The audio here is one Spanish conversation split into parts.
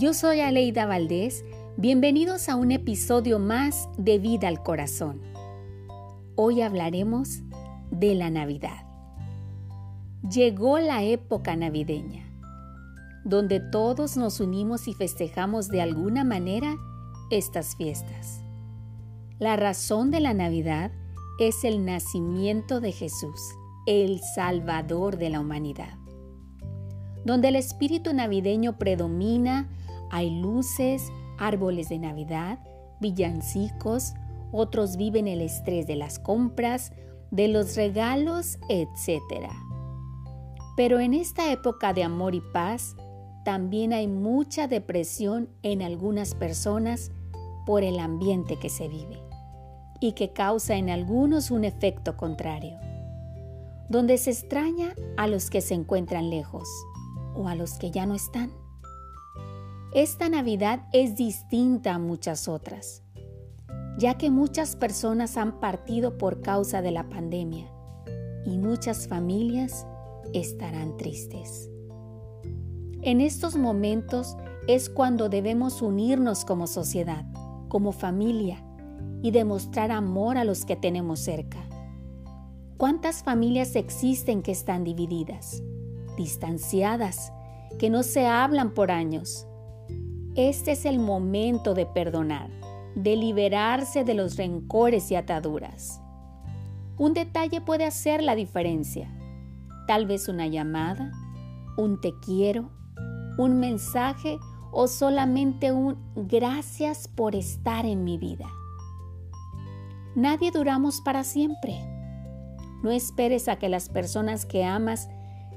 Yo soy Aleida Valdés. Bienvenidos a un episodio más de Vida al Corazón. Hoy hablaremos de la Navidad. Llegó la época navideña, donde todos nos unimos y festejamos de alguna manera estas fiestas. La razón de la Navidad es el nacimiento de Jesús, el Salvador de la humanidad. Donde el espíritu navideño predomina, hay luces, árboles de Navidad, villancicos, otros viven el estrés de las compras, de los regalos, etc. Pero en esta época de amor y paz, también hay mucha depresión en algunas personas por el ambiente que se vive y que causa en algunos un efecto contrario, donde se extraña a los que se encuentran lejos o a los que ya no están. Esta Navidad es distinta a muchas otras, ya que muchas personas han partido por causa de la pandemia y muchas familias estarán tristes. En estos momentos es cuando debemos unirnos como sociedad, como familia, y demostrar amor a los que tenemos cerca. ¿Cuántas familias existen que están divididas, distanciadas, que no se hablan por años? Este es el momento de perdonar, de liberarse de los rencores y ataduras. Un detalle puede hacer la diferencia. Tal vez una llamada, un te quiero, un mensaje o solamente un gracias por estar en mi vida. Nadie duramos para siempre. No esperes a que las personas que amas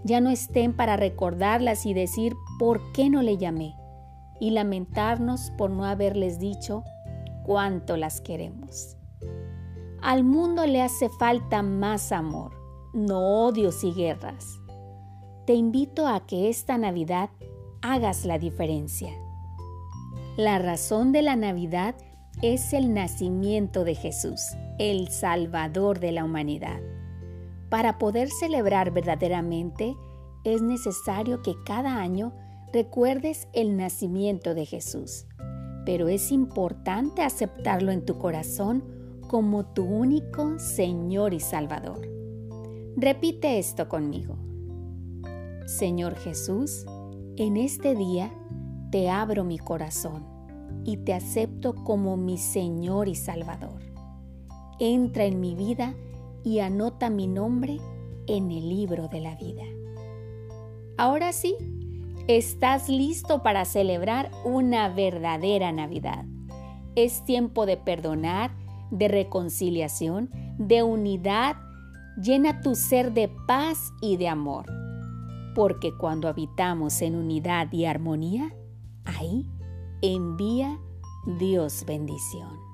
ya no estén para recordarlas y decir por qué no le llamé y lamentarnos por no haberles dicho cuánto las queremos. Al mundo le hace falta más amor, no odios y guerras. Te invito a que esta Navidad hagas la diferencia. La razón de la Navidad es el nacimiento de Jesús, el Salvador de la humanidad. Para poder celebrar verdaderamente, es necesario que cada año recuerdes el nacimiento de Jesús, pero es importante aceptarlo en tu corazón como tu único Señor y Salvador. Repite esto conmigo. Señor Jesús, en este día te abro mi corazón y te acepto como mi Señor y Salvador. Entra en mi vida y anota mi nombre en el libro de la vida. Ahora sí, estás listo para celebrar una verdadera Navidad. Es tiempo de perdonar, de reconciliación, de unidad. Llena tu ser de paz y de amor. Porque cuando habitamos en unidad y armonía, ahí envía Dios bendición.